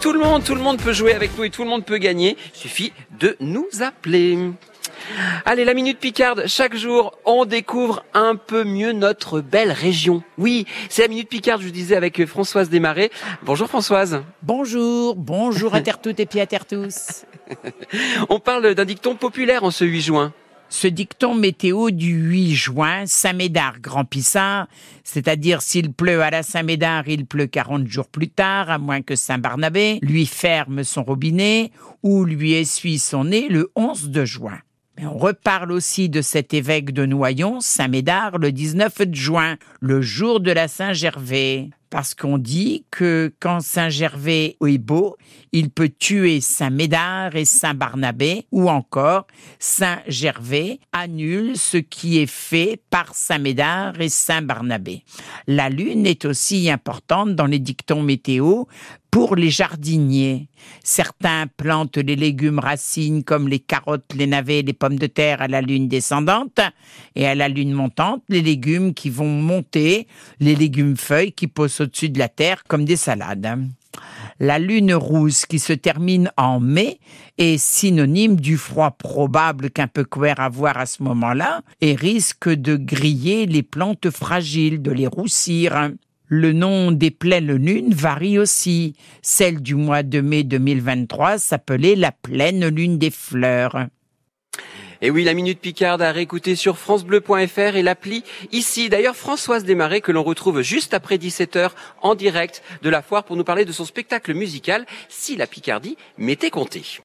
tout le monde, tout le monde peut jouer avec nous et tout le monde peut gagner. Il suffit de nous appeler. Allez, la Minute Picarde, chaque jour, on découvre un peu mieux notre belle région. Oui, c'est la Minute Picarde, je vous disais, avec Françoise Desmarais. Bonjour Françoise. Bonjour, bonjour à terre toutes et puis à terre tous. on parle d'un dicton populaire en ce 8 juin. Ce dicton météo du 8 juin, Saint-Médard Grand Pissard, c'est-à-dire s'il pleut à la Saint-Médard, il pleut 40 jours plus tard, à moins que Saint-Barnabé lui ferme son robinet ou lui essuie son nez le 11 de juin. On reparle aussi de cet évêque de Noyon, Saint-Médard, le 19 juin, le jour de la Saint-Gervais. Parce qu'on dit que quand Saint-Gervais est beau, il peut tuer Saint-Médard et Saint-Barnabé, ou encore Saint-Gervais annule ce qui est fait par Saint-Médard et Saint-Barnabé. La lune est aussi importante dans les dictons météo pour les jardiniers. Certains plantent les légumes racines comme les carottes, les navets, les pommes de terre à la lune descendante et à la lune montante, les légumes qui vont monter, les légumes feuilles qui posent au-dessus de la terre comme des salades. La lune rousse qui se termine en mai est synonyme du froid probable qu'un peu à voir à ce moment-là et risque de griller les plantes fragiles, de les roussir. Le nom des pleines lunes varie aussi. Celle du mois de mai 2023 s'appelait la pleine lune des fleurs. Et oui, la Minute Picarde à réécouter sur francebleu.fr et l'appli ici. D'ailleurs, Françoise Desmarais, que l'on retrouve juste après 17h en direct de la foire pour nous parler de son spectacle musical Si la Picardie m'était comptée.